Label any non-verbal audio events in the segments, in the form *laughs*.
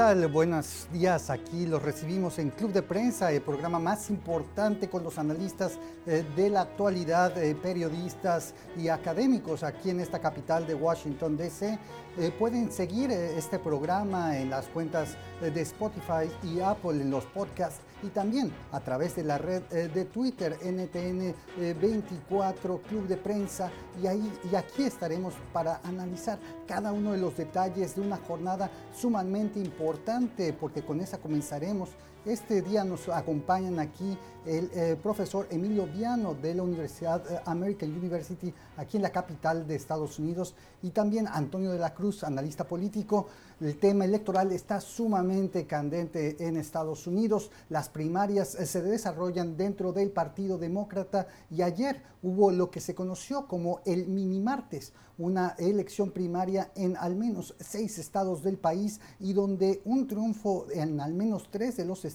tal? Buenos días. Aquí los recibimos en Club de Prensa, el programa más importante con los analistas eh, de la actualidad, eh, periodistas y académicos aquí en esta capital de Washington, D.C. Eh, pueden seguir este programa en las cuentas de Spotify y Apple en los podcasts y también a través de la red de Twitter NTN24 Club de Prensa y, ahí, y aquí estaremos para analizar cada uno de los detalles de una jornada sumamente importante porque con esa comenzaremos. Este día nos acompañan aquí el eh, profesor Emilio Viano de la Universidad eh, American University aquí en la capital de Estados Unidos y también Antonio de la Cruz, analista político. El tema electoral está sumamente candente en Estados Unidos. Las primarias eh, se desarrollan dentro del Partido Demócrata y ayer hubo lo que se conoció como el mini martes, una elección primaria en al menos seis estados del país y donde un triunfo en al menos tres de los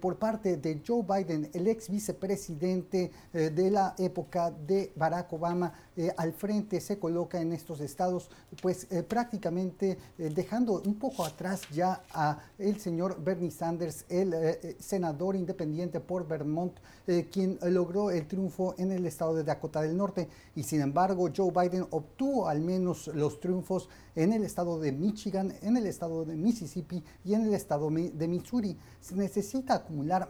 por parte de Joe Biden el ex vicepresidente eh, de la época de Barack Obama, eh, al frente se coloca en estos estados, pues eh, prácticamente dejando un poco atrás ya a el señor Bernie Sanders, el senador independiente por Vermont, quien logró el triunfo en el estado de Dakota del Norte. Y sin embargo, Joe Biden obtuvo al menos los triunfos en el estado de Michigan, en el estado de Mississippi y en el estado de Missouri. Se necesita acumular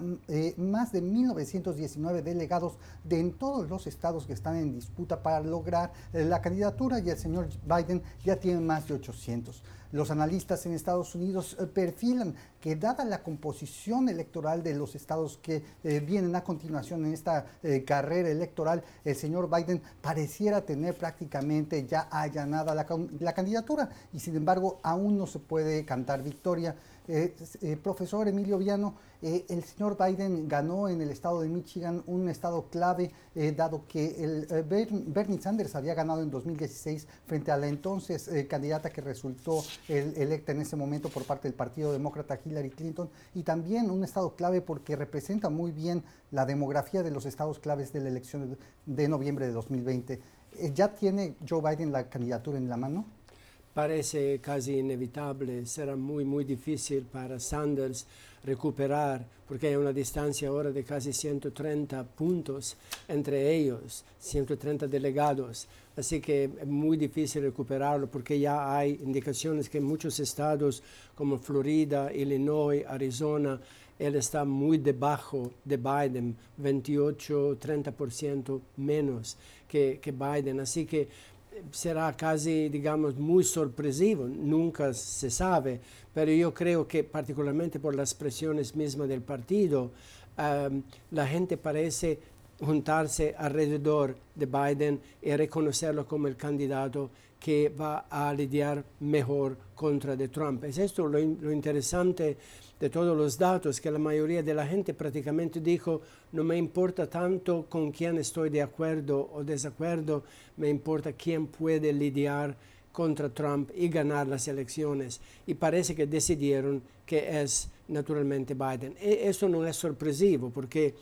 más más de 1919 delegados de en todos los estados que están en disputa para lograr eh, la candidatura y el señor Biden ya tiene más de 800. Los analistas en Estados Unidos eh, perfilan que dada la composición electoral de los estados que eh, vienen a continuación en esta carrera electoral, el señor Biden pareciera tener prácticamente ya allanada la, la candidatura y sin embargo aún no se puede cantar victoria. Eh, eh, profesor Emilio Viano, eh, el señor Biden ganó en el estado de Michigan, un estado clave, dado que el, Bernie Sanders había ganado en 2016 frente a la entonces candidata que resultó electa en ese momento por parte del Partido Demócrata Hillary Clinton, y también un estado clave porque representa muy bien la demografía de los estados claves de la elección de noviembre de 2020. ¿Ya tiene Joe Biden la candidatura en la mano? Parece casi inevitable, será muy, muy difícil para Sanders recuperar, porque hay una distancia ahora de casi 130 puntos entre ellos, 130 delegados. Así que es muy difícil recuperarlo porque ya hay indicaciones que muchos estados como Florida, Illinois, Arizona, él está muy debajo de Biden, 28, 30% menos que, que Biden. Así que será casi, digamos, muy sorpresivo, nunca se sabe, pero yo creo que particularmente por las presiones mismas del partido, um, la gente parece juntarse alrededor de Biden y reconocerlo como el candidato que va a lidiar mejor contra de Trump. Es esto lo, lo interesante de todos los datos que la mayoría de la gente prácticamente dijo, no me importa tanto con quién estoy de acuerdo o desacuerdo, me importa quién puede lidiar contra Trump y ganar las elecciones. Y parece que decidieron que es naturalmente Biden. Y eso no es sorpresivo porque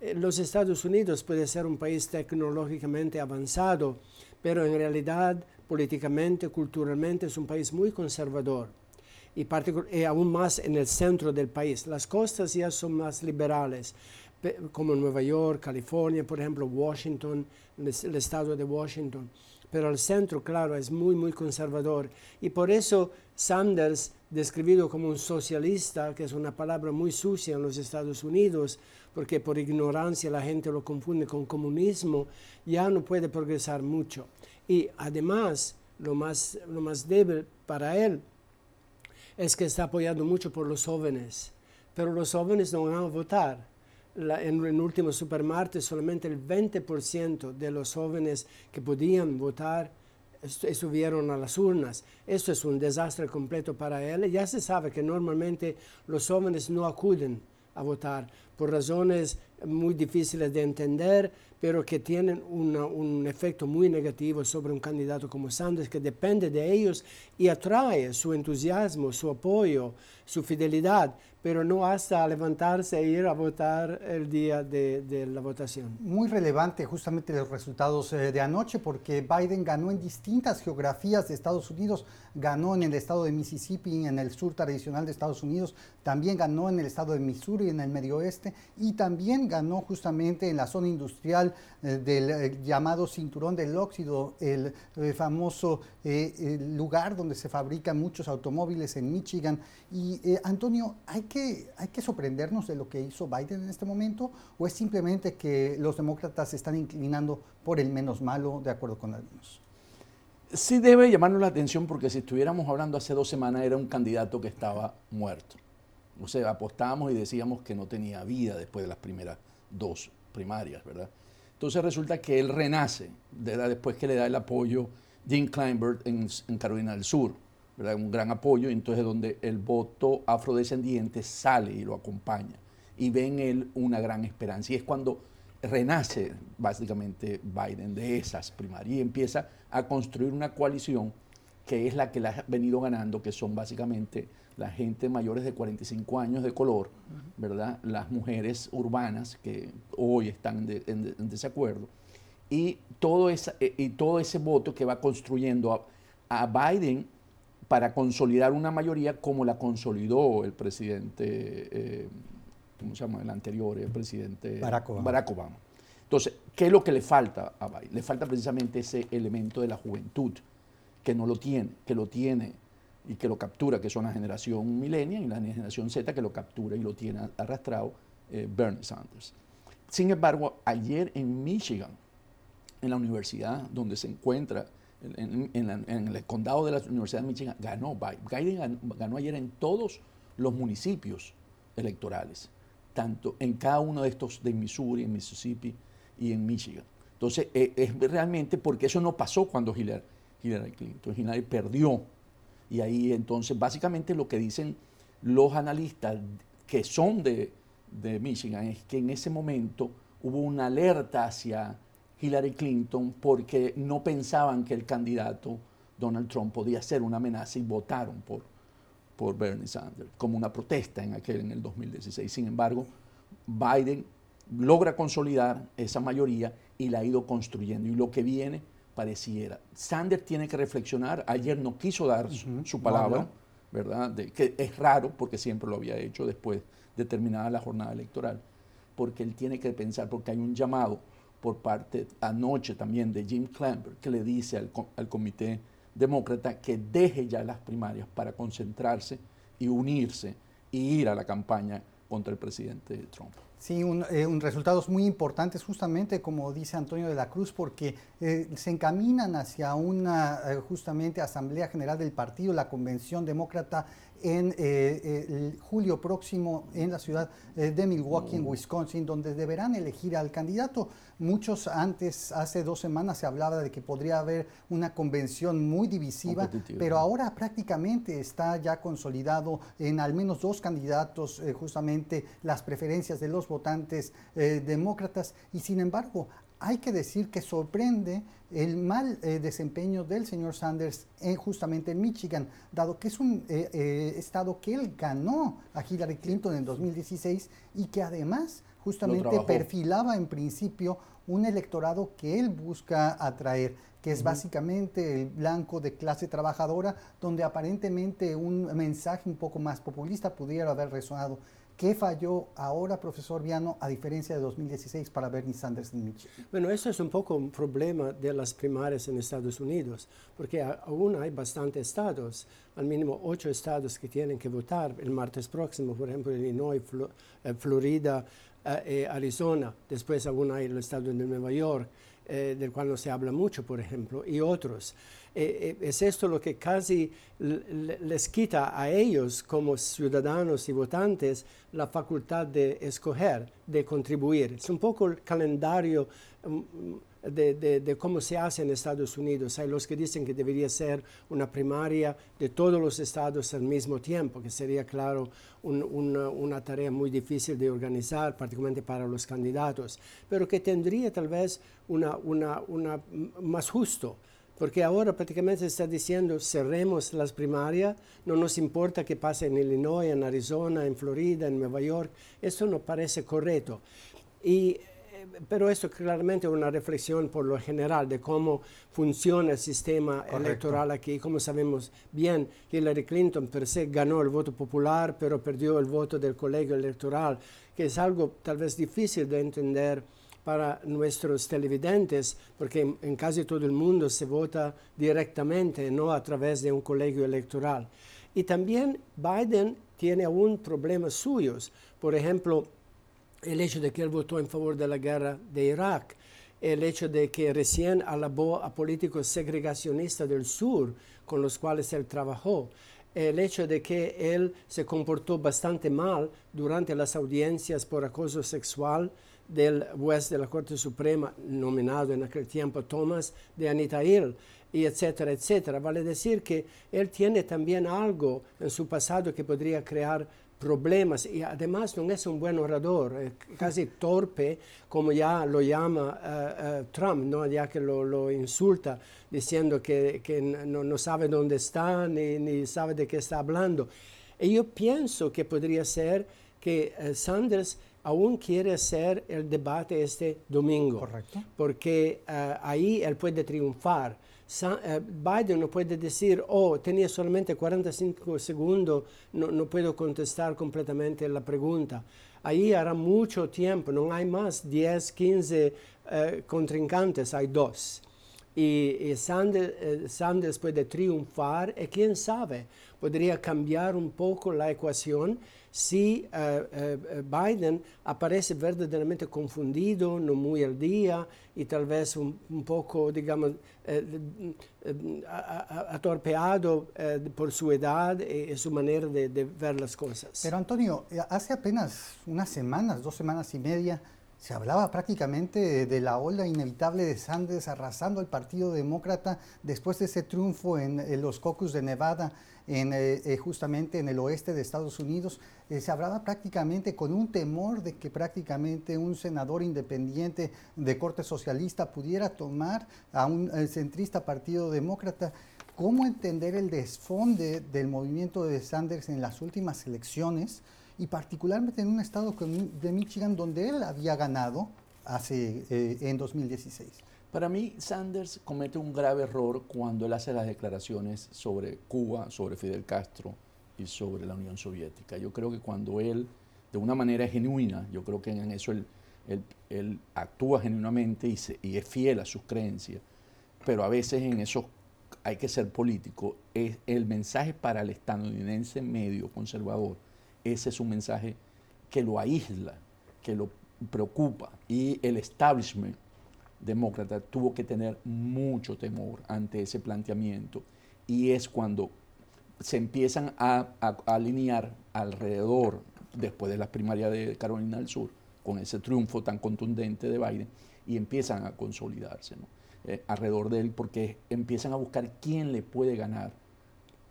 eh, los Estados Unidos puede ser un país tecnológicamente avanzado, pero en realidad políticamente, culturalmente es un país muy conservador y, aún más en el centro del país. Las costas ya son más liberales, como Nueva York, California, por ejemplo, Washington, el estado de Washington. Pero el centro, claro, es muy, muy conservador. Y por eso Sanders, describido como un socialista, que es una palabra muy sucia en los Estados Unidos, porque por ignorancia la gente lo confunde con comunismo, ya no puede progresar mucho. Y además, lo más, lo más débil para él es que está apoyado mucho por los jóvenes, pero los jóvenes no van a votar. en el último supermartes solamente el 20% de los jóvenes que podían votar estuvieron a las urnas. Esto es un desastre completo para él. Ya se sabe que normalmente los jóvenes no acuden a votar por razones muy difíciles de entender, pero que tienen un efecto muy negativo sobre un candidato como Sanders, que depende de ellos y atrae su entusiasmo, su apoyo, su fidelidad, pero no hasta levantarse e ir a votar el día de, la votación. Muy relevante justamente los resultados eh, de anoche, porque Biden ganó en distintas geografías de Estados Unidos, ganó en el estado de Mississippi, en el sur tradicional de Estados Unidos, también ganó en el estado de Missouri, en el medio oeste, y también ganó justamente en la zona industrial eh, del eh, llamado cinturón del óxido, el famoso lugar donde se fabrican muchos automóviles en Michigan. Y Antonio, hay que, hay que sorprendernos de lo que hizo Biden en este momento o es simplemente que los demócratas se están inclinando por el menos malo, de acuerdo con algunos? Sí debe llamarnos la atención porque si estuviéramos hablando hace dos semanas era un candidato que estaba muerto. O sea, apostábamos y decíamos que no tenía vida después de las primeras dos primarias, ¿verdad? Entonces resulta que él renace después que le da el apoyo Jim Kleinberg en Carolina del Sur un gran apoyo, entonces donde el voto afrodescendiente sale y lo acompaña y ve en él una gran esperanza. Y es cuando renace básicamente Biden de esas primarias y empieza a construir una coalición que es la que la ha venido ganando, que son básicamente la gente mayores de 45 años de color, ¿verdad? Las mujeres urbanas que hoy están en, desacuerdo. Y todo, esa, eh, y todo ese voto que va construyendo a Biden para consolidar una mayoría como la consolidó el presidente, eh, ¿cómo se llama? El anterior, el presidente Barack Obama. Barack Obama. Entonces, ¿qué es lo que le falta a Biden? Le falta precisamente ese elemento de la juventud, que no lo tiene, que lo tiene y que lo captura, que son la generación millennial y la generación Z que lo captura y lo tiene arrastrado eh, Bernie Sanders. Sin embargo, ayer en Michigan, en la universidad donde se encuentra en, el condado de la Universidad de Michigan, ganó Biden. ganó, ayer en todos los municipios electorales, tanto en cada uno de estos de Missouri, en Mississippi y en Michigan. Entonces, e, es, realmente porque eso no pasó cuando Hillary, Hillary Clinton. Hillary perdió. Y ahí entonces, básicamente lo que dicen los analistas que son de, de Michigan es que en ese momento hubo una alerta hacia Hillary Clinton porque no pensaban que el candidato Donald Trump podía ser una amenaza y votaron por, por Bernie Sanders como una protesta en aquel en el 2016. Sin embargo, Biden logra consolidar esa mayoría y la ha ido construyendo y lo que viene pareciera. Sanders tiene que reflexionar, ayer no quiso dar su, palabra, ¿verdad? De, que es raro porque siempre lo había hecho después de terminada la jornada electoral, porque él tiene que pensar, porque hay un llamado por parte anoche también de Jim Clamber, que le dice al, al, comité demócrata que deje ya las primarias para concentrarse y unirse y ir a la campaña contra el presidente Trump. Sí, un, eh, un, resultados muy importantes justamente, como dice Antonio de la Cruz, porque eh, se encaminan hacia una eh, justamente Asamblea General del Partido, la Convención Demócrata en eh, julio próximo en la ciudad eh, de Milwaukee, en Wisconsin, donde deberán elegir al candidato. Muchos antes, hace dos semanas, se hablaba de que podría haber una convención muy divisiva, pero ahora prácticamente está ya consolidado en al menos dos candidatos, eh, justamente las preferencias de los votantes demócratas, y sin embargo hay que decir que sorprende el mal eh, desempeño del señor Sanders en, justamente en Michigan, dado que es un eh, eh, estado que él ganó a Hillary Clinton en 2016 y que además justamente perfilaba en principio un electorado que él busca atraer, que es básicamente el blanco de clase trabajadora, donde aparentemente un mensaje un poco más populista pudiera haber resonado. ¿Qué falló ahora, profesor Viano, a diferencia de 2016 para Bernie Sanders en Michigan? Bueno, eso es un poco un problema de las primarias en Estados Unidos, porque aún hay bastantes estados, al mínimo ocho estados que tienen que votar el martes próximo, por ejemplo, Illinois, eh, Florida, eh, eh, Arizona, después aún hay el estado de Nueva York, del cual no se habla mucho, por ejemplo, y otros. Eh, eh, es esto lo que casi les quita a ellos como ciudadanos y votantes la facultad de escoger, de contribuir. Es un poco el calendario mm, de, cómo se hace en Estados Unidos. Hay los que dicen que debería ser una primaria de todos los estados al mismo tiempo, que sería, claro, una, tarea muy difícil de organizar, particularmente para los candidatos, pero que tendría tal vez una más justo porque ahora prácticamente está diciendo cerremos las primarias, no nos importa que pase en Illinois, en Arizona, en Florida, en Nueva York, eso no parece correcto. Y, eh, pero esto claramente es una reflexión por lo general de cómo funciona el sistema electoral aquí. Como sabemos bien, Hillary Clinton per se ganó el voto popular, pero perdió el voto del colegio electoral, que es algo tal vez difícil de entender para nuestros televidentes, porque en, casi todo el mundo se vota directamente, no a través de un colegio electoral. Y también Biden tiene aún problemas suyos. Por ejemplo, el hecho de que él votó en favor de la guerra de Irak, el hecho de que recién alabó a políticos segregacionistas del sur con los cuales él trabajó, el hecho de que él se comportó bastante mal durante las audiencias por acoso sexual del juez de la Corte Suprema, nominado en aquel tiempo Thomas de Anita Hill, y etcétera, etcétera. Vale decir que él tiene también algo en su pasado que podría crear problemas y además no es un buen orador, casi torpe, como ya lo llama eh, eh, Trump, ¿no? ya que lo, insulta diciendo que, no, sabe dónde está ni, sabe de qué está hablando. Y yo pienso que podría ser que eh, Sanders aún quiere hacer el debate este domingo. Correcto. Porque uh, ahí él puede triunfar. Uh, Biden no puede decir, oh, tenía solamente 45 segundos, no, no puedo contestar completamente la pregunta. Ahí hará mucho tiempo, no hay más 10, 15 uh, contrincantes, hay dos. Y, y Sanders, Sanders puede triunfar y quién sabe, podría cambiar un poco la ecuación si eh, eh, Biden aparece verdaderamente confundido, no muy al día y tal vez un, poco, digamos, eh, atorpeado por su edad y, su manera de, de, ver las cosas. Pero Antonio, hace apenas unas semanas, dos semanas y media, se hablaba prácticamente de la ola inevitable de Sanders arrasando al Partido Demócrata después de ese triunfo en, los caucus de Nevada, eh, eh, justamente en el oeste de Estados Unidos. Eh, se hablaba prácticamente con un temor de que prácticamente un senador independiente de corte socialista pudiera tomar a un centrista Partido Demócrata. ¿Cómo entender el desfonde del movimiento de Sanders en las últimas elecciones? y particularmente en un estado de Michigan donde él había ganado hace, eh, en 2016. Para mí, Sanders comete un grave error cuando él hace las declaraciones sobre Cuba, sobre Fidel Castro y sobre la Unión Soviética. Yo creo que cuando él, de una manera genuina, yo creo que en eso él, él, actúa genuinamente y, y, es fiel a sus creencias, pero a veces en eso hay que ser político. Es el mensaje para el estadounidense medio conservador ese es un mensaje que lo aísla, que lo preocupa. Y el establishment demócrata tuvo que tener mucho temor ante ese planteamiento. Y es cuando se empiezan a, alinear alrededor, después de las primarias de Carolina del Sur, con ese triunfo tan contundente de Biden, y empiezan a consolidarse eh, alrededor de él, porque empiezan a buscar quién le puede ganar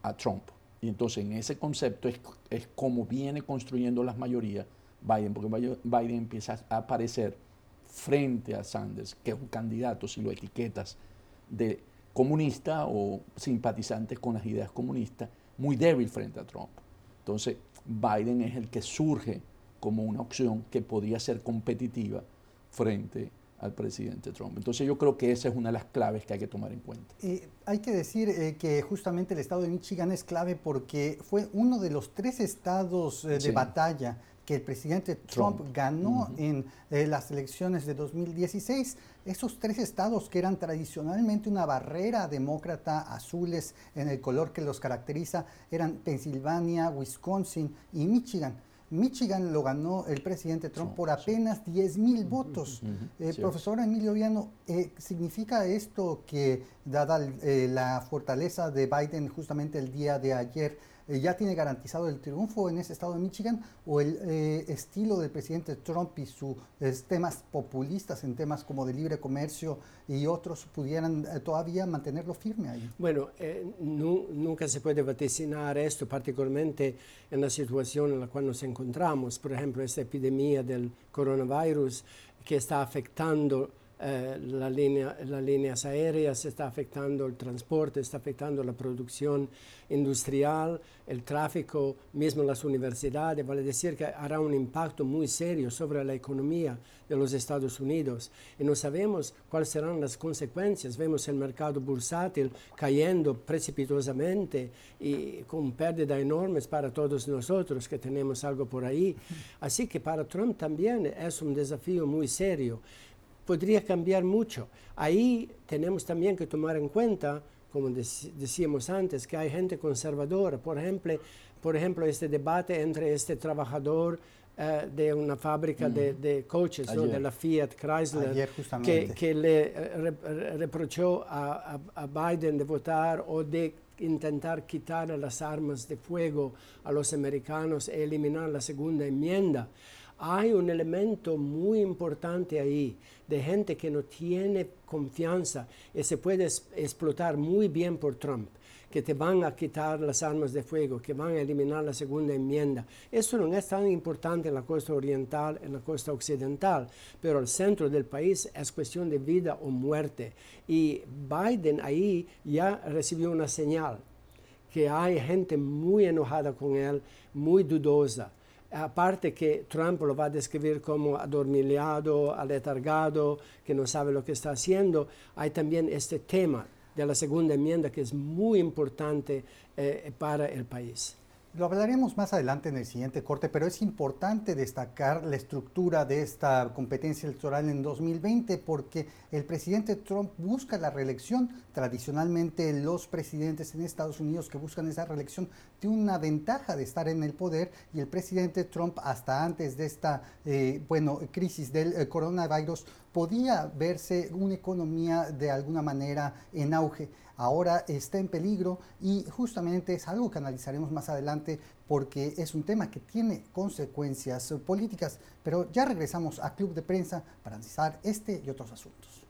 a Trump. Y entonces en ese concepto es, es como viene construyendo las mayorías Biden, porque Biden empieza a aparecer frente a Sanders, que es un candidato, si lo etiquetas, de comunista o simpatizante con las ideas comunistas, muy débil frente a Trump. Entonces, Biden es el que surge como una opción que podría ser competitiva frente al presidente Trump. Entonces yo creo que esa es una de las claves que hay que tomar en cuenta. hay que decir eh, que justamente el estado de Michigan es clave porque fue uno de los tres estados eh, de batalla que el presidente Trump, ganó en eh, las elecciones de 2016. Esos tres estados que eran tradicionalmente una barrera demócrata, azules en el color que los caracteriza, eran Pensilvania, Wisconsin y Michigan. Michigan lo ganó el presidente Trump por apenas 10 mil votos. Eh, profesor Emilio Viano, eh, ¿significa esto que, dada eh, la fortaleza de Biden justamente el día de ayer, eh, ya tiene garantizado el triunfo en ese estado de Michigan o el eh, estilo del presidente Trump y sus temas populistas en temas como de libre comercio y otros pudieran todavía mantenerlo firme ahí? Bueno, nunca se puede vaticinar esto, particularmente en la situación en la cual nos encontramos. Por ejemplo, esta epidemia del coronavirus que está afectando eh, la línea, las líneas aéreas, está afectando el transporte, está afectando la producción industrial, el tráfico, mismo las universidades, vale decir que hará un impacto muy serio sobre la economía de los Estados Unidos y no sabemos cuáles serán las consecuencias. Vemos el mercado bursátil cayendo precipitosamente y con pérdidas enormes para todos nosotros que tenemos algo por ahí. Así que para Trump también es un desafío muy serio podría cambiar mucho. Ahí tenemos también que tomar en cuenta, como decíamos antes, que hay gente conservadora. Por ejemplo, por ejemplo este debate entre este trabajador eh, de una fábrica de, coches, de la Fiat Chrysler, que, le eh, reprochó a, a, Biden de votar o de intentar quitar las armas de fuego a los americanos e eliminar la segunda enmienda. Hay un elemento muy importante ahí de gente que no tiene confianza y se puede explotar muy bien por Trump que te van a quitar las armas de fuego, que van a eliminar la segunda enmienda. Eso no es tan importante en la costa oriental, en la costa occidental, pero el centro del país es cuestión de vida o muerte. Y Biden ahí ya recibió una señal que hay gente muy enojada con él, muy dudosa aparte que Trump lo va a describir como adormilado, aletargado, que no sabe lo que está haciendo, hay también este tema de la segunda enmienda que es muy importante eh, para el país. Lo hablaremos más adelante en el siguiente corte, pero es importante destacar la estructura de esta competencia electoral en 2020 porque el presidente Trump busca la reelección. Tradicionalmente los presidentes en Estados Unidos que buscan esa reelección tienen una ventaja de estar en el poder y el presidente Trump hasta antes de esta eh, bueno, crisis del eh, coronavirus podía verse una economía de alguna manera en auge ahora está en peligro y justamente es algo que analizaremos más adelante porque es un tema que tiene consecuencias políticas. Pero ya regresamos a Club de Prensa para analizar este y otros asuntos.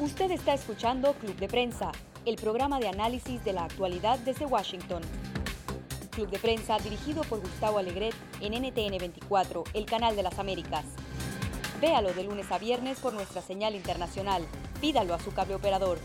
Usted está escuchando Club de Prensa, el programa de análisis de la actualidad desde Washington. Club de Prensa dirigido por Gustavo Alegret en NTN 24, el canal de las Américas. Véalo de lunes a viernes por nuestra señal internacional. Pídalo a su cable operador.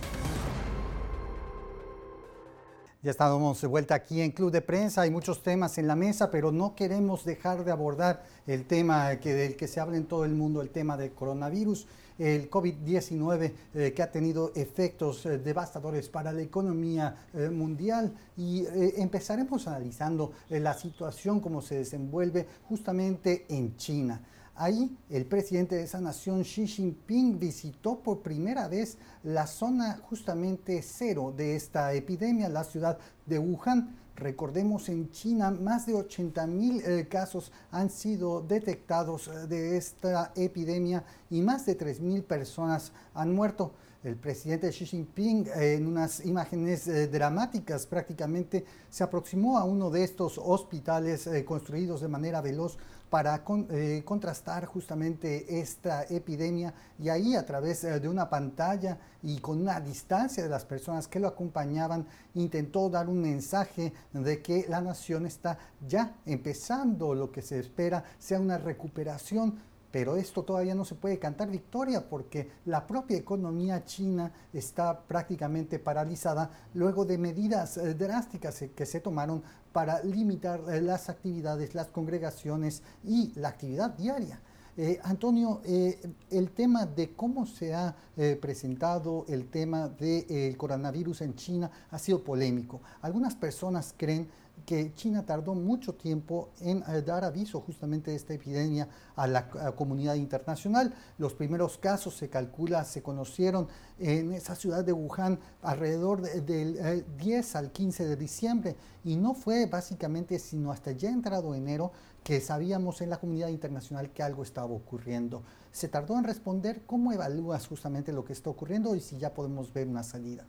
Ya estamos de vuelta aquí en Club de Prensa, hay muchos temas en la mesa, pero no queremos dejar de abordar el tema del que se habla en todo el mundo, el tema del coronavirus, el COVID-19 eh, que ha tenido efectos eh, devastadores para la economía eh, mundial y empezaremos analizando la situación como se desenvuelve justamente en China. Ahí el presidente de esa nación, Xi Jinping, visitó por primera vez la zona justamente cero de esta epidemia, la ciudad de Wuhan. Recordemos, en China más de 80 mil eh, casos han sido detectados eh, de esta epidemia y más de 3 mil personas han muerto. El presidente Xi Jinping, eh, en unas imágenes dramáticas, prácticamente se aproximó a uno de estos hospitales construidos de manera veloz para eh, contrastar justamente esta epidemia. Y ahí a través eh, de una pantalla y con una distancia de las personas que lo acompañaban intentó dar un mensaje de que la nación está ya empezando lo que se espera sea una recuperación pero esto todavía no se puede cantar victoria porque la propia economía china está prácticamente paralizada luego de medidas eh, drásticas que se tomaron para limitar eh, las actividades, las congregaciones y la actividad diaria. Eh, Antonio, el tema de cómo se ha presentado el tema del coronavirus en China ha sido polémico. Algunas personas creen que China tardó mucho tiempo en eh, dar aviso justamente de esta epidemia a la comunidad internacional. Los primeros casos se calcula, se conocieron en esa ciudad de Wuhan alrededor del 10 eh, al 15 de diciembre y no fue básicamente sino hasta ya entrado enero que sabíamos en la comunidad internacional que algo estaba ocurriendo. Se tardó en responder. ¿Cómo evalúas justamente lo que está ocurriendo y si ya podemos ver una salida?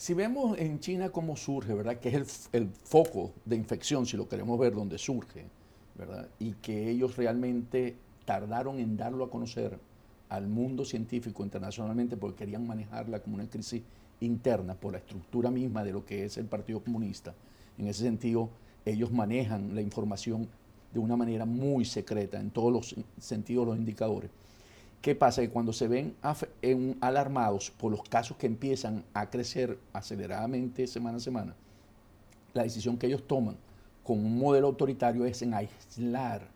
Si vemos en China cómo surge, ¿verdad? Que es el, foco de infección, si lo queremos ver, donde surge, ¿verdad? Y que ellos realmente tardaron en darlo a conocer al mundo científico internacionalmente porque querían manejarla como una crisis interna por la estructura misma de lo que es el Partido Comunista. En ese sentido, ellos manejan la información de una manera muy secreta en todos los sentidos, los indicadores. ¿Qué pasa? Que cuando se ven alarmados por los casos que empiezan a crecer aceleradamente semana a semana, la decisión que ellos toman con un modelo autoritario es en aislar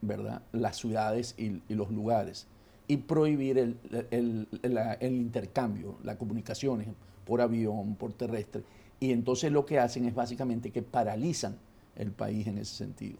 ¿verdad? las ciudades y, los lugares y prohibir el, el, intercambio, las comunicaciones por avión, por terrestre. Y entonces lo que hacen es básicamente que paralizan el país en ese sentido.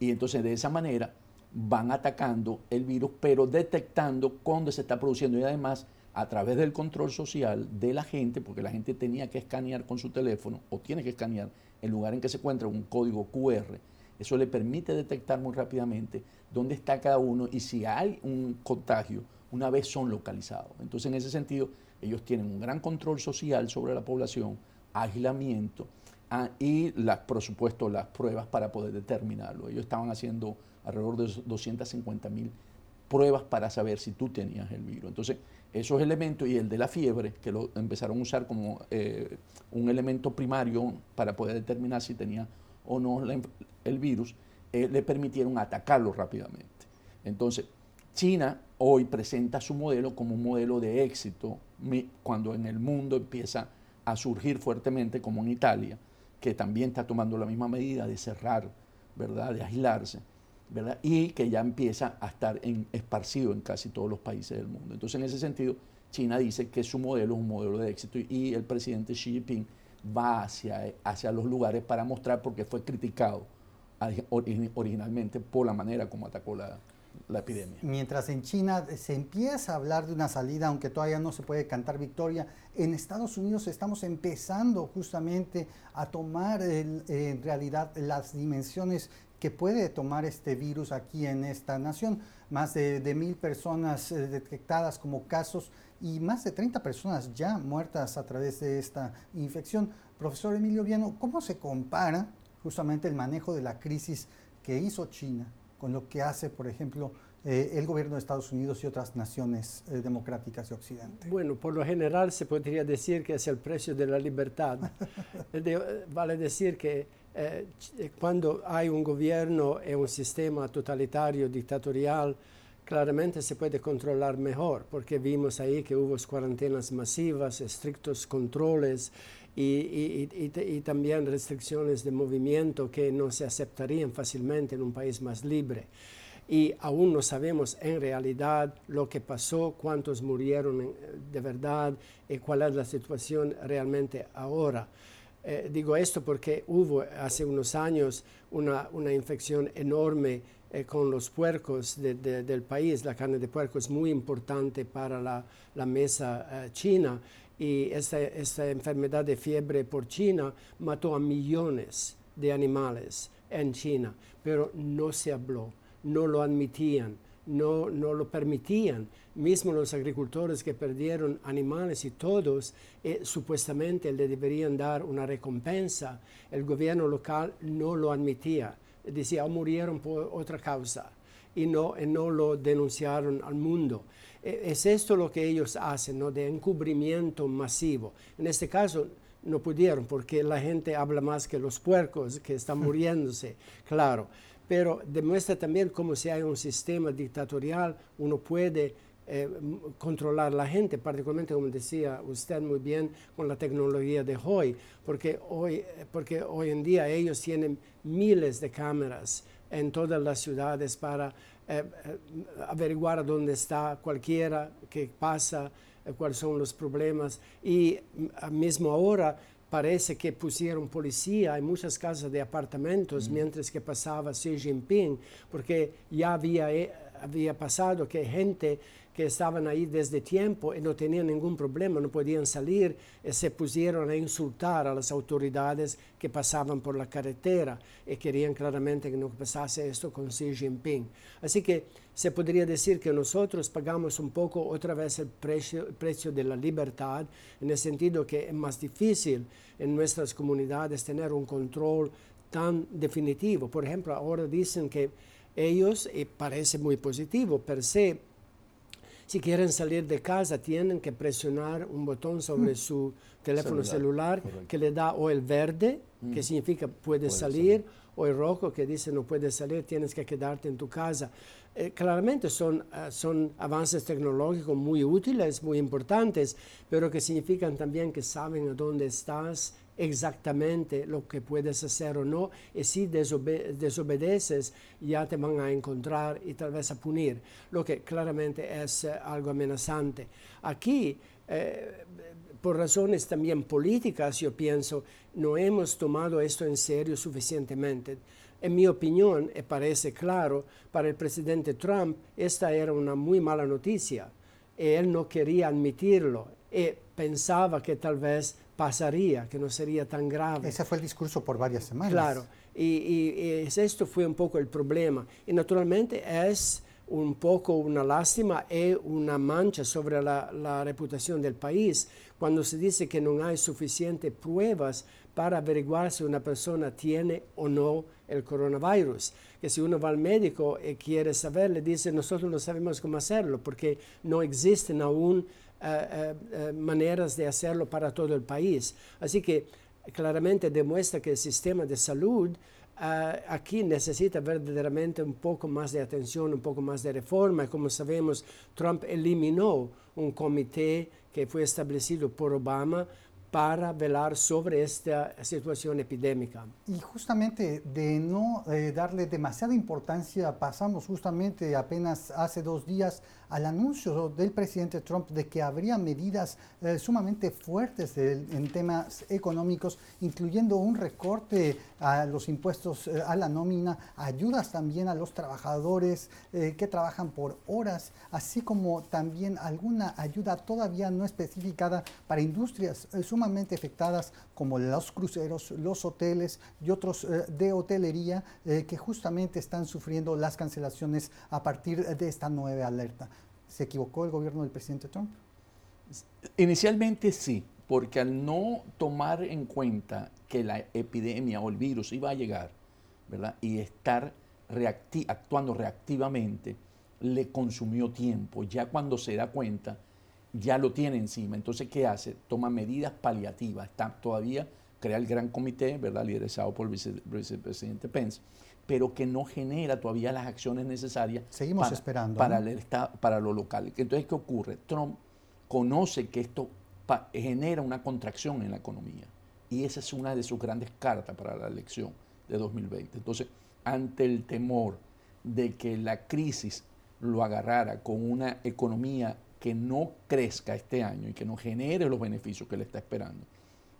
Y entonces de esa manera van atacando el virus, pero detectando cuándo se está produciendo y además a través del control social de la gente, porque la gente tenía que escanear con su teléfono o tiene que escanear el lugar en que se encuentra un código QR, eso le permite detectar muy rápidamente dónde está cada uno y si hay un contagio, una vez son localizados. Entonces, en ese sentido, ellos tienen un gran control social sobre la población, aislamiento ah, y, las, por supuesto, las pruebas para poder determinarlo. Ellos estaban haciendo alrededor de 250 mil pruebas para saber si tú tenías el virus. Entonces, esos elementos y el de la fiebre, que lo empezaron a usar como eh, un elemento primario para poder determinar si tenía o no el virus, eh, le permitieron atacarlo rápidamente. Entonces, China hoy presenta su modelo como un modelo de éxito cuando en el mundo empieza a surgir fuertemente, como en Italia, que también está tomando la misma medida de cerrar, ¿verdad? de aislarse y que ya empieza a estar esparcido en casi todos los países del mundo. Entonces, en ese sentido, China dice que su modelo es un modelo de éxito y, el presidente Xi Jinping va hacia, hacia los lugares para mostrar porque fue criticado originalmente por la manera como atacó la, la epidemia. Mientras en China se empieza a hablar de una salida, aunque todavía no se puede cantar victoria, en Estados Unidos estamos empezando justamente a tomar en realidad las dimensiones que puede tomar este virus aquí en esta nación. Más de, mil personas eh, detectadas como casos y más de 30 personas ya muertas a través de esta infección. Profesor Emilio Viano, ¿cómo se compara justamente el manejo de la crisis que hizo China con lo que hace, por ejemplo, eh, el gobierno de Estados Unidos y otras naciones eh, democráticas de Occidente? Bueno, por lo general se podría decir que es el precio de la libertad. *laughs* vale decir que eh, eh, cuando hay un gobierno e un sistema totalitario, dictatorial, claramente se puede controlar mejor, porque vimos ahí que hubo cuarentenas masivas, estrictos controles y, y, también restricciones de movimiento que no se aceptarían fácilmente en un país más libre. Y aún no sabemos en realidad lo que pasó, cuántos murieron eh, de verdad y cuál es la situación realmente ahora. Eh, digo esto porque hubo hace unos años una, una infección enorme eh, con los puercos del país. La carne de puerco es muy importante para la, la mesa eh, china y esta, esta enfermedad de fiebre porcina mató a millones de animales en China, pero no se habló, no lo admitían no, no lo permitían. Mismo los agricultores que perdieron animales y todos, eh, supuestamente le deberían dar una recompensa. El gobierno local no lo admitía. Decía, oh, murieron por otra causa y no, no lo denunciaron al mundo. E, es esto lo que ellos hacen, ¿no? de encubrimiento masivo. En este caso, no pudieron porque la gente habla más que los puercos que están *laughs* muriéndose, claro pero demuestra también cómo si hay un sistema dictatorial uno puede eh, controlar la gente, particularmente como decía usted muy bien con la tecnología de hoy, porque hoy, porque hoy en día ellos tienen miles de cámaras en todas las ciudades para eh, eh, averiguar dónde está cualquiera que pasa, cuáles son los problemas. Y mm, mismo ahora parece que pusieron policía en muchas casas de apartamentos mientras que pasaba Xi Jinping, porque ya había, eh, había pasado que gente que estaban ahí desde tiempo y no tenían ningún problema, no podían salir, y se pusieron a insultar a las autoridades que pasaban por la carretera y querían claramente que no pasase esto con Xi Jinping. Así que se podría decir que nosotros pagamos un poco otra vez el precio, precio de la libertad, en el sentido que es más difícil en nuestras comunidades tener un control tan definitivo. Por ejemplo, ahora dicen que ellos, y parece muy positivo per se, si quieren salir de casa tienen que presionar un botón sobre mm. su teléfono celular, que le da o el verde, que mm. significa puedes salir, o el rojo que dice no puedes salir, tienes que quedarte en tu casa. Eh, claramente son, uh, son avances tecnológicos muy útiles, muy importantes, pero que significan también que saben a dónde estás exactamente lo que puedes hacer o no, y si desobedeces ya te van a encontrar y tal vez a punir, lo que claramente es uh, algo amenazante. Aquí, eh, por razones también políticas, yo pienso, no hemos tomado esto en serio suficientemente. En mi opinión, y parece claro, para el presidente Trump esta era una muy mala noticia. Y él no quería admitirlo y pensaba que tal vez pasaría, que no sería tan grave. Ese fue el discurso por varias semanas. Claro, y, y, y esto fue un poco el problema. Y naturalmente es un poco una lástima y una mancha sobre la, la, reputación del país cuando se dice que no hay suficientes pruebas para averiguar si una persona tiene o no el coronavirus. Que si uno va al médico y quiere saber, le dice, nosotros no sabemos cómo hacerlo porque no existen aún uh, maneras de hacerlo para todo el país. Así que claramente demuestra que el sistema de salud aquí necesita verdaderamente un poco más de atención, un poco más de reforma. Como sabemos, Trump eliminó un comité que fue establecido por Obama para velar sobre esta situación epidémica. Y justamente de no eh, darle demasiada importancia, pasamos justamente apenas hace dos días al anuncio del presidente Trump de que habría medidas eh, sumamente fuertes en temas económicos, incluyendo un recorte a los impuestos eh, a la nómina, ayudas también a los trabajadores que trabajan por horas, así como también alguna ayuda todavía no especificada para industrias sumamente afectadas como los cruceros, los hoteles y otros de hotelería que justamente están sufriendo las cancelaciones a partir de esta nueva alerta. ¿Se equivocó el gobierno del presidente Trump? Inicialmente sí, porque al no tomar en cuenta que la epidemia o el virus iba a llegar, ¿verdad? Y estar actuando reactivamente, le consumió tiempo. Ya cuando se da cuenta, ya lo tiene encima. Entonces, ¿qué hace? Toma medidas paliativas. Está todavía, crea el gran comité, ¿verdad? Liderizado por el vicepresidente Pence pero que no genera todavía las acciones necesarias Seguimos para, esperando, para, para lo local. Entonces, ¿qué ocurre? Trump conoce que esto genera una contracción en la economía y esa es una de sus grandes cartas para la elección de 2020. Entonces, ante el temor de que la crisis lo agarrara con una economía que no crezca este año y que no genere los beneficios que le está esperando,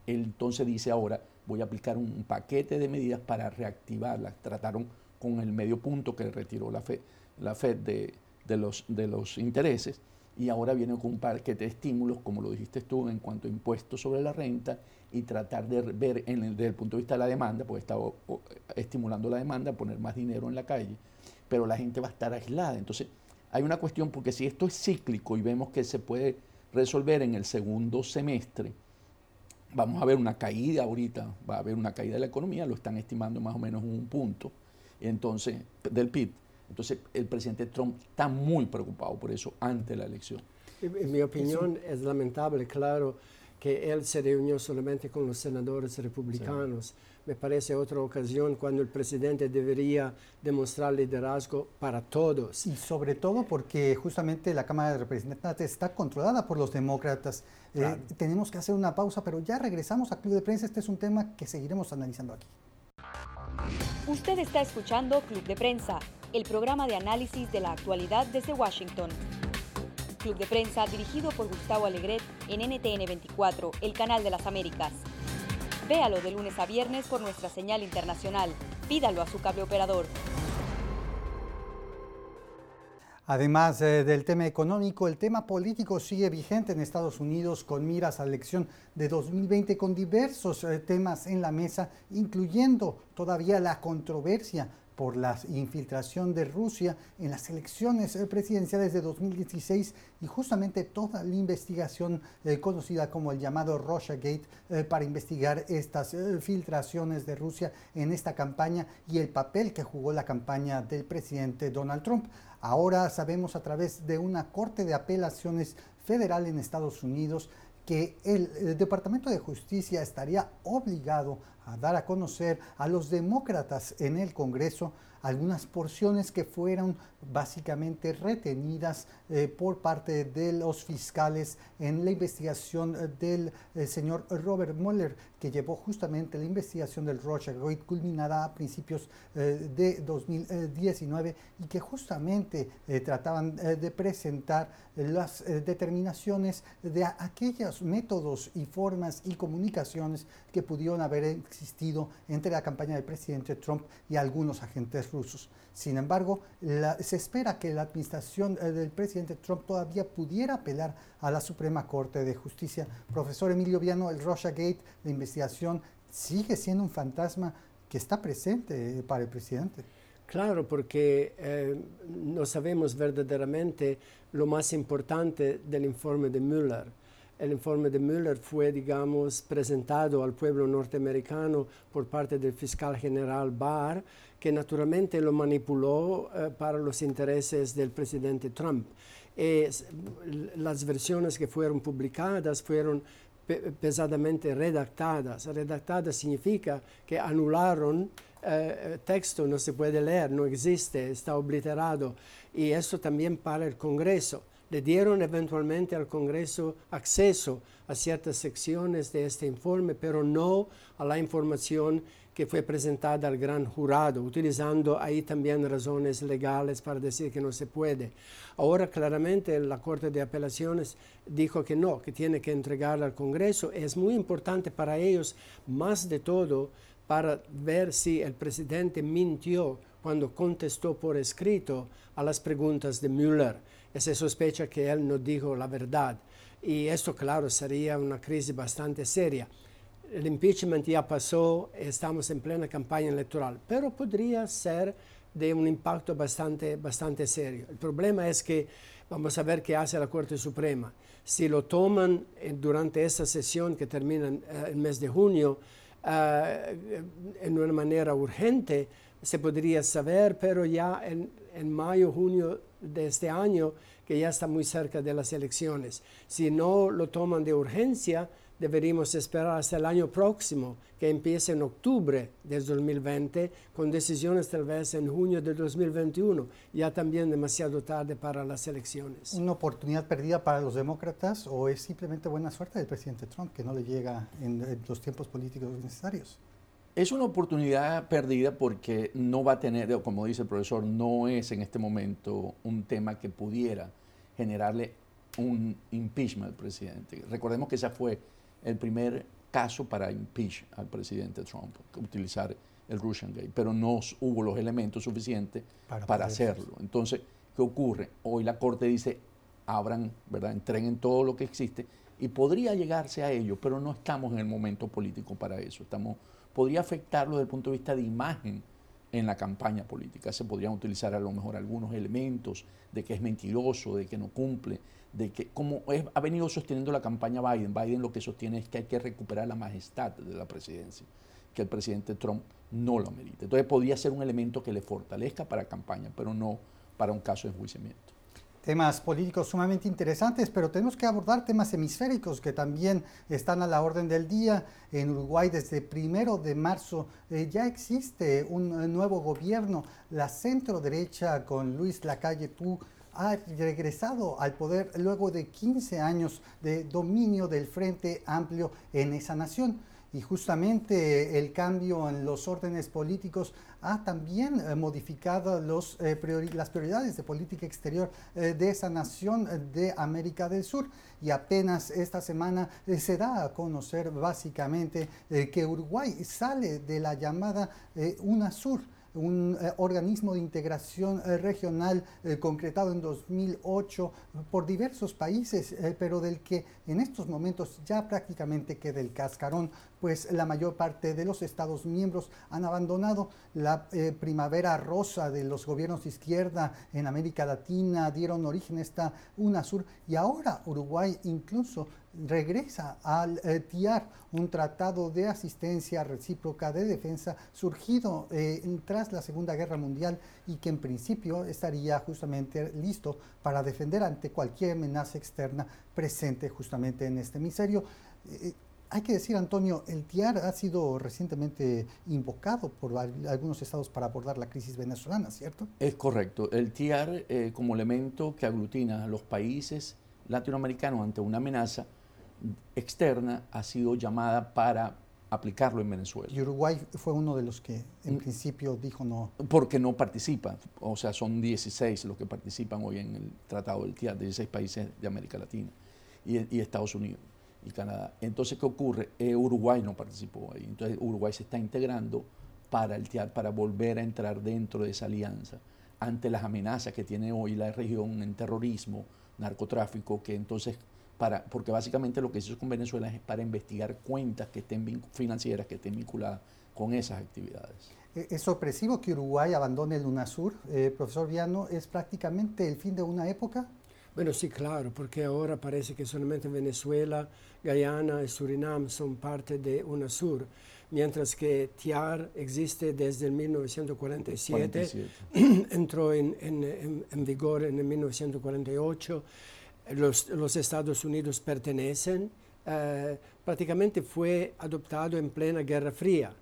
entonces dice ahora, voy a aplicar un paquete de medidas para reactivarlas. Trataron con el medio punto que retiró la FED, la FED de, los, de los intereses y ahora viene con un paquete de estímulos, como lo dijiste tú, en cuanto a impuestos sobre la renta y tratar de ver en desde el punto de vista de la demanda, porque está estimulando la demanda, poner más dinero en la calle, pero la gente va a estar aislada. Entonces, hay una cuestión, porque si esto es cíclico y vemos que se puede resolver en el segundo semestre, vamos a ver una caída ahorita, va a haber una caída de la economía, lo están estimando más o menos un punto entonces, del PIB. Entonces, el presidente Trump está muy preocupado por eso ante la elección. En mi opinión, es lamentable, claro, que él se reunió solamente con los senadores republicanos. Me parece otra ocasión cuando el presidente debería demostrar liderazgo para todos. Y sobre todo porque justamente la Cámara de Representantes está controlada por los demócratas. Eh, tenemos que hacer una pausa, pero ya regresamos a Club de Prensa. Este es un tema que seguiremos analizando aquí. Usted está escuchando Club de Prensa, el programa de análisis de la actualidad desde Washington. Club de Prensa dirigido por Gustavo Alegret en NTN 24, el canal de las Américas. Véalo de lunes a viernes por nuestra señal internacional. Pídalo a su cable operador. Además eh, del tema económico, el tema político sigue vigente en Estados Unidos con miras a la elección de 2020 con diversos eh, temas en la mesa, incluyendo todavía la controversia por la infiltración de Rusia en las elecciones eh, presidenciales de 2016 y justamente toda la investigación conocida como el llamado Russiagate para investigar estas filtraciones de Rusia en esta campaña y el papel que jugó la campaña del presidente Donald Trump. Ahora sabemos a través de una Corte de Apelaciones Federal en Estados Unidos que el, Departamento de Justicia estaría obligado a dar a conocer a los demócratas en el Congreso algunas porciones que fueron básicamente retenidas eh, por parte de los fiscales en la investigación eh, del eh, señor Robert Mueller, que llevó justamente la investigación del Gate culminada a principios de 2019 y que justamente trataban de presentar las determinaciones de aquellos métodos y formas y comunicaciones que pudieron haber existido entre la campaña del presidente Trump y algunos agentes rusos. Sin embargo, se espera que la administración eh, del presidente Trump todavía pudiera apelar a la Suprema Corte de Justicia. Profesor Emilio Viano, el Gate, la investigación sigue siendo un fantasma que está presente eh, para el presidente. Claro, porque eh, no sabemos verdaderamente lo más importante del informe de Mueller. El informe de Mueller fue, digamos, presentado al pueblo norteamericano por parte del fiscal general Barr que naturalmente lo manipuló eh, para los intereses del presidente Trump. las versiones que fueron publicadas fueron pesadamente redactadas. Redactadas significa que anularon eh, texto, no se puede leer, no existe, está obliterado. Y eso también para el Congreso. Le dieron eventualmente al Congreso acceso a ciertas secciones de este informe, pero no a la información que fue presentada al gran jurado, utilizando ahí también razones legales para decir que no se puede. Ahora claramente la Corte de Apelaciones dijo que no, que tiene que entregarla al Congreso. Es muy importante para ellos, más de todo, para ver si el presidente mintió cuando contestó por escrito a las preguntas de Mueller. Se sospecha que él no dijo la verdad. Y esto, claro, sería una crisis bastante seria el impeachment ya pasó, estamos en plena campaña electoral, pero podría ser de un impacto bastante, bastante serio. El problema es que vamos a ver qué hace la Corte Suprema. Si lo toman eh, durante esta sesión que termina eh, el mes de junio eh, en una manera urgente, se podría saber, pero ya en, en mayo, junio de este año, que ya está muy cerca de las elecciones. Si no lo toman de urgencia, deberíamos esperar hasta el año próximo, que empiece en octubre del 2020, con decisiones tal vez en junio de 2021, ya también demasiado tarde para las elecciones. ¿Una oportunidad perdida para los demócratas o es simplemente buena suerte del presidente Trump que no le llega en los tiempos políticos necesarios? Es una oportunidad perdida porque no va a tener, como dice el profesor, no es en este momento un tema que pudiera generarle un impeachment al presidente. Recordemos que esa fue el primer caso para impeach al presidente Trump, utilizar el Russian Gate, pero no hubo los elementos suficientes para, hacerlo. Entonces, ¿qué ocurre? Hoy la Corte dice, abran, ¿verdad? entreguen todo lo que existe y podría llegarse a ello, pero no estamos en el momento político para eso. Estamos, podría afectarlo desde el punto de vista de imagen en la campaña política. Se podrían utilizar a lo mejor algunos elementos de que es mentiroso, de que no cumple, de que como ha venido sosteniendo la campaña Biden, Biden lo que sostiene es que hay que recuperar la majestad de la presidencia, que el presidente Trump no lo amerita. Entonces podría ser un elemento que le fortalezca para campaña, pero no para un caso de enjuiciamiento. Temas políticos sumamente interesantes, pero tenemos que abordar temas hemisféricos que también están a la orden del día. En Uruguay desde primero de marzo eh, ya existe un nuevo gobierno, la centro derecha con Luis Lacalle Tú ha regresado al poder luego de 15 años de dominio del Frente Amplio en esa nación. Y justamente el cambio en los órdenes políticos ha también eh, modificado eh, las prioridades de política exterior eh, de esa nación de América del Sur. Y apenas esta semana se da a conocer básicamente que Uruguay sale de la llamada UNASUR un eh, organismo de integración eh, regional eh, concretado en 2008 por diversos países, pero del que en estos momentos ya prácticamente queda el cascarón, pues la mayor parte de los Estados miembros han abandonado la primavera rosa de los gobiernos de izquierda en América Latina, dieron origen a esta UNASUR y ahora Uruguay incluso regresa al eh, TIAR, un tratado de asistencia recíproca de defensa surgido eh, tras la Segunda Guerra Mundial y que en principio estaría justamente listo para defender ante cualquier amenaza externa presente justamente en este hemisferio. Eh, hay que decir, Antonio, el TIAR ha sido recientemente invocado por algunos estados para abordar la crisis venezolana, ¿cierto? Es correcto. El TIAR, como elemento que aglutina a los países latinoamericanos ante una amenaza, externa ha sido llamada para aplicarlo en Venezuela. Y Uruguay fue uno de los que en mm. principio dijo no. Porque no participa, o sea, son 16 los que participan hoy en el Tratado del TIAR, 16 países de América Latina y, Estados Unidos y Canadá. Entonces, ¿qué ocurre? Eh, Uruguay no participó ahí, entonces Uruguay se está integrando para el TIAR, para volver a entrar dentro de esa alianza ante las amenazas que tiene hoy la región en terrorismo, narcotráfico, que entonces porque básicamente lo que se hizo con Venezuela es para investigar cuentas que estén financieras que estén vinculadas con esas actividades. Eh, es sorpresivo que Uruguay abandone el UNASUR, eh, profesor Viano, ¿es prácticamente el fin de una época? Bueno, sí, claro, porque ahora parece que solamente Venezuela, Guyana y Surinam son parte de UNASUR, mientras que TIAR existe desde el 1947, *clears throat* entró en, en, en vigor en el 1948 los, Estados Unidos pertenecen, eh, prácticamente fue adoptado en plena Guerra Fría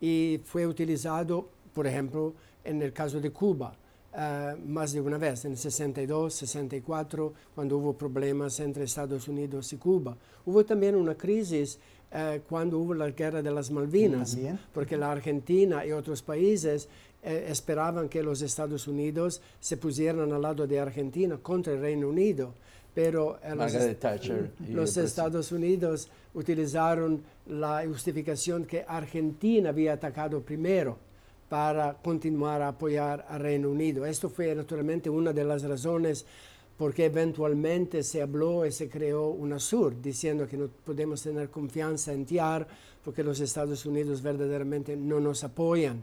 y fue utilizado, por ejemplo, en el caso de Cuba. Eh, más de una vez, en 62, 64, cuando hubo problemas entre Estados Unidos y Cuba. Hubo también una crisis eh, cuando hubo la guerra de las Malvinas, porque la Argentina y otros países esperaban que los Estados Unidos se pusieran al lado de Argentina contra el Reino Unido pero los, Estados Unidos utilizaron la justificación que Argentina había atacado primero para continuar a apoyar al Reino Unido. Esto fue naturalmente una de las razones por qué eventualmente se habló y se creó UNASUR, diciendo que no podemos tener confianza en TIAR porque los Estados Unidos verdaderamente no nos apoyan.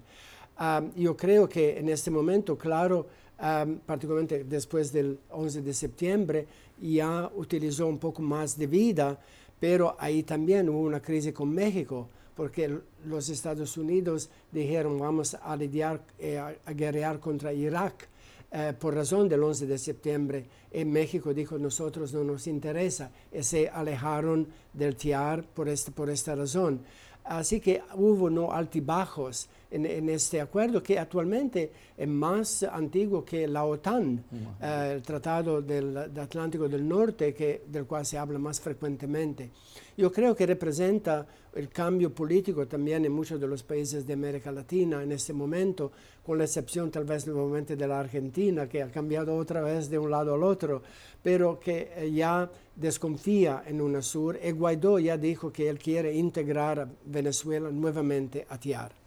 Ah, yo creo que en este momento, claro, particularmente después del 11 de septiembre, ya utilizó un poco más de vida, pero ahí también hubo una crisis con México, porque los Estados Unidos dijeron vamos a lidiar, eh, a, guerrear contra Irak eh, por razón del 11 de septiembre. Y México dijo nosotros no nos interesa y se alejaron del TIAR por, este, por esta razón. Así que hubo no altibajos en, este acuerdo que actualmente es más antiguo que la OTAN, eh, el Tratado del, Atlántico del Norte, que, del cual se habla más frecuentemente. Yo creo que representa el cambio político también en muchos de los países de América Latina en este momento, con la excepción tal vez nuevamente de la Argentina, que ha cambiado otra vez de un lado al otro, pero que eh, ya desconfía en UNASUR y Guaidó ya dijo que él quiere integrar a Venezuela nuevamente a TIAR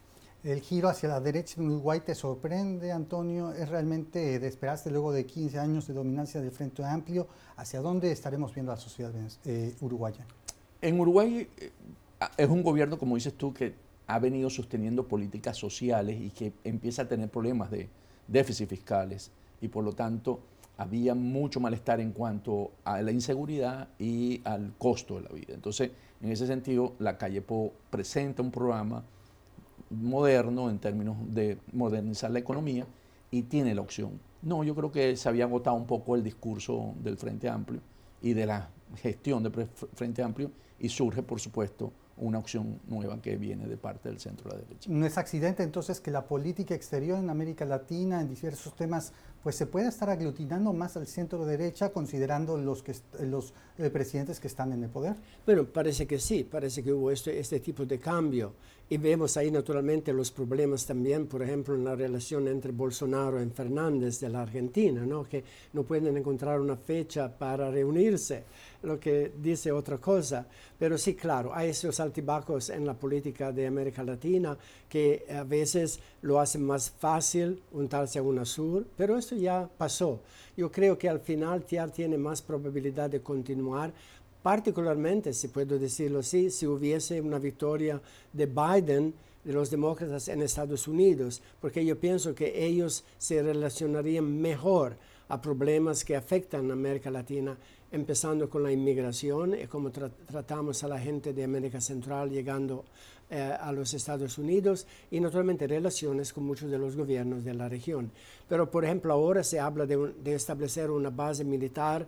el giro hacia la derecha en Uruguay te sorprende, Antonio? ¿Es realmente de esperarse luego de 15 años de dominancia del Frente Amplio? ¿Hacia dónde estaremos viendo la sociedad eh, uruguaya? En Uruguay eh, es un gobierno, como dices tú, que ha venido sosteniendo políticas sociales y que empieza a tener problemas de déficit fiscales y por lo tanto había mucho malestar en cuanto a la inseguridad y al costo de la vida. Entonces, en ese sentido, la Calle Po presenta un programa moderno en términos de modernizar la economía y tiene la opción. No, yo creo que se había agotado un poco el discurso del Frente Amplio y de la gestión del Frente Amplio y surge, por supuesto, una opción nueva que viene de parte del centro de la derecha. No es accidente entonces que la política exterior en América Latina, en diversos temas, pues se pueda estar aglutinando más al centro derecha considerando los, que, los eh, presidentes que están en el poder. Bueno, parece que sí, parece que hubo este, este tipo de cambio Y vemos ahí naturalmente los problemas también, por ejemplo, en la relación entre Bolsonaro y Fernández de la Argentina, ¿no? que no pueden encontrar una fecha para reunirse, lo que dice otra cosa. Pero sí, claro, hay esos altibajos en la política de América Latina que a veces lo hacen más fácil untarse a UNASUR, pero esto ya pasó. Yo creo que al final TIAR tiene más probabilidad de continuar particularmente, si puedo decirlo así, si hubiese una victoria de Biden, de los demócratas en Estados Unidos, porque yo pienso que ellos se relacionarían mejor a problemas que afectan a América Latina, empezando con la inmigración y cómo tratamos a la gente de América Central llegando eh, a los Estados Unidos y naturalmente relaciones con muchos de los gobiernos de la región. Pero, por ejemplo, ahora se habla de, de establecer una base militar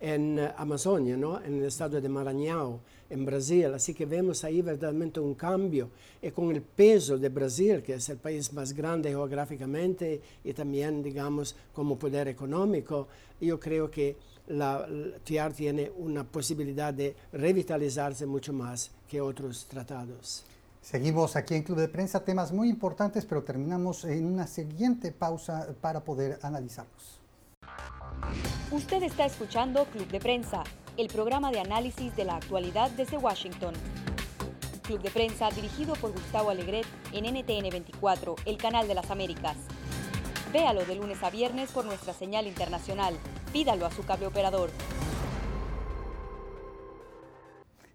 en uh, Amazonia, ¿no? en el estado de Maranhão, en Brasil. Así que vemos ahí verdaderamente un cambio. Y con el peso de Brasil, que es el país más grande geográficamente y también, digamos, como poder económico, yo creo que la, la TIAR tiene una posibilidad de revitalizarse mucho más que otros tratados. Seguimos aquí en Club de Prensa, temas muy importantes, pero terminamos en una siguiente pausa para poder analizarlos. Usted está escuchando Club de Prensa, el programa de análisis de la actualidad desde Washington. Club de Prensa dirigido por Gustavo Alegret en NTN 24, el canal de las Américas. Véalo de lunes a viernes por nuestra señal internacional. Pídalo a su cable operador.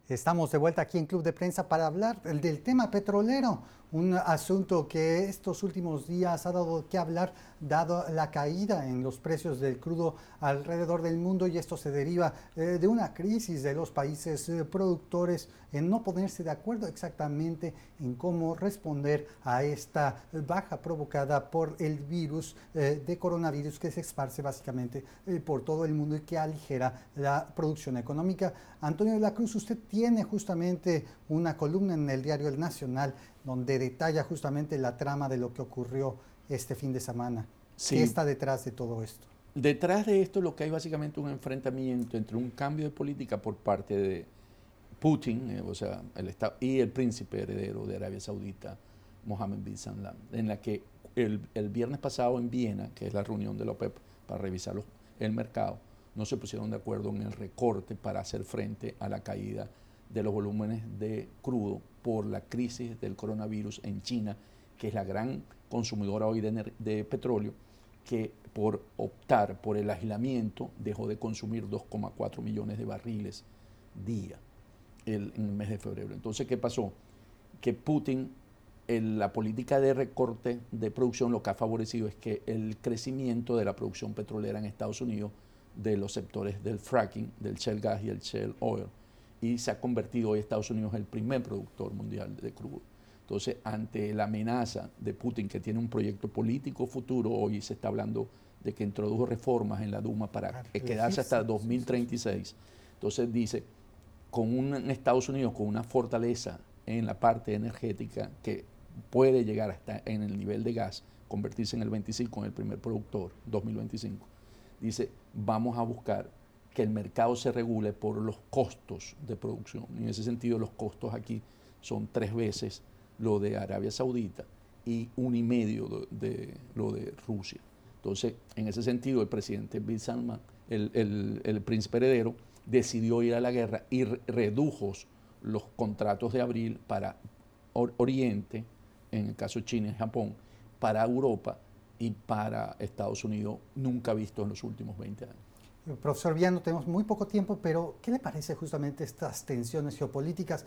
Estamos de vuelta aquí en Club de Prensa para hablar del tema petrolero un asunto que estos últimos días ha dado que hablar, dado la caída en los precios del crudo alrededor del mundo y esto se deriva eh, de una crisis de los países eh, productores en no ponerse de acuerdo exactamente en cómo responder a esta baja provocada por el virus eh, de coronavirus que se esparce básicamente por todo el mundo y que aligera la producción económica. Antonio de la Cruz, usted tiene justamente una columna en el diario El Nacional donde detalla justamente la trama de lo que ocurrió este fin de semana. ¿Qué está detrás de todo esto? Detrás de esto lo que hay básicamente un enfrentamiento entre un cambio de política por parte de Putin, eh, o sea, el Estado, y el príncipe heredero de Arabia Saudita, Mohammed bin Salman, en la que el, viernes pasado en Viena, que es la reunión de la OPEP para revisar el mercado, no se pusieron de acuerdo en el recorte para hacer frente a la caída de los volúmenes de crudo por la crisis del coronavirus en China, que es la gran consumidora hoy de, petróleo, que por optar por el aislamiento dejó de consumir 2,4 millones de barriles día en el mes de febrero. Entonces, ¿qué pasó? Que Putin, la política de recorte de producción, lo que ha favorecido es que el crecimiento de la producción petrolera en Estados Unidos de los sectores del fracking, del shale gas y el shale oil, y se ha convertido hoy Estados Unidos en el primer productor mundial de crudo. Entonces, ante la amenaza de Putin, que tiene un proyecto político futuro, hoy se está hablando de que introdujo reformas en la Duma para quedarse hasta 2036. Entonces dice, con un Estados Unidos con una fortaleza en la parte energética que puede llegar hasta en el nivel de gas, convertirse en el 25, en el primer productor, 2025, dice, vamos a buscar que el mercado se regule por los costos de producción. En ese sentido, los costos aquí son tres veces lo de Arabia Saudita y un y medio de, lo de Rusia. Entonces, en ese sentido, el presidente Bin Salman, el, príncipe heredero, decidió ir a la guerra y redujo los contratos de abril para Oriente, en el caso de China y Japón, para Europa y para Estados Unidos, nunca visto en los últimos 20 años. Profesor Viano, tenemos muy poco tiempo, pero ¿qué le parece justamente estas tensiones geopolíticas?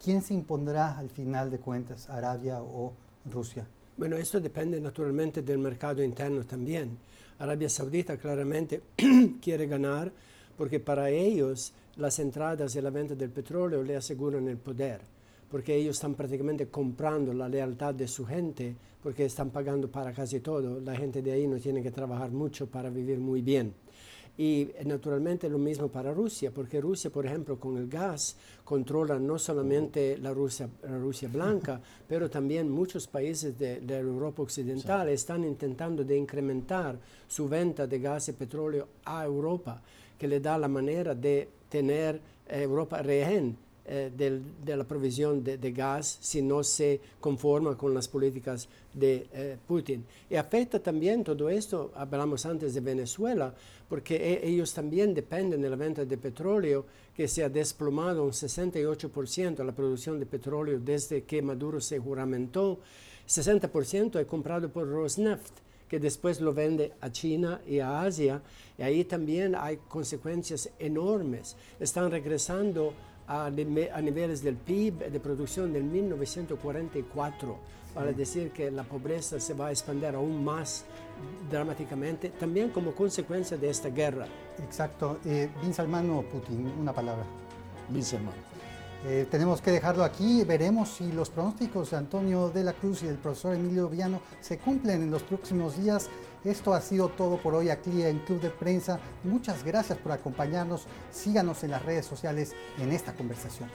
¿Quién se impondrá al final de cuentas, Arabia o Rusia? Bueno, esto depende naturalmente del mercado interno también. Arabia Saudita claramente *clears throat* quiere ganar porque para ellos las entradas y la venta del petróleo le aseguran el poder, porque ellos están prácticamente comprando la lealtad de su gente, porque están pagando para casi todo. La gente de ahí no tiene que trabajar mucho para vivir muy bien. Y eh, naturalmente lo mismo para Rusia, porque Rusia, por ejemplo, con el gas controla no solamente la Rusia, la Rusia blanca, *laughs* pero también muchos países de, Europa occidental están intentando de incrementar su venta de gas y petróleo a Europa, que le da la manera de tener Europa rehén eh, de la provisión de, gas si no se conforma con las políticas de eh, Putin. Y afecta también todo esto, hablamos antes de Venezuela, porque e, ellos también dependen de la venta de petróleo, que se ha desplomado un 68% la producción de petróleo desde que Maduro se juramentó. 60% es comprado por Rosneft que después lo vende a China y a Asia, y ahí también hay consecuencias enormes. Están regresando a, niveles del PIB de producción del 1944, para decir que la pobreza se va a expandir aún más dramáticamente, también como consecuencia de esta guerra. Exacto. Eh, Bin Salman o Putin, una palabra. Bin Salman. Eh, tenemos que dejarlo aquí. Veremos si los pronósticos de Antonio de la Cruz y del profesor Emilio Viano se cumplen en los próximos días. Esto ha sido todo por hoy aquí en Club de Prensa. Muchas gracias por acompañarnos. Síganos en las redes sociales en esta conversación.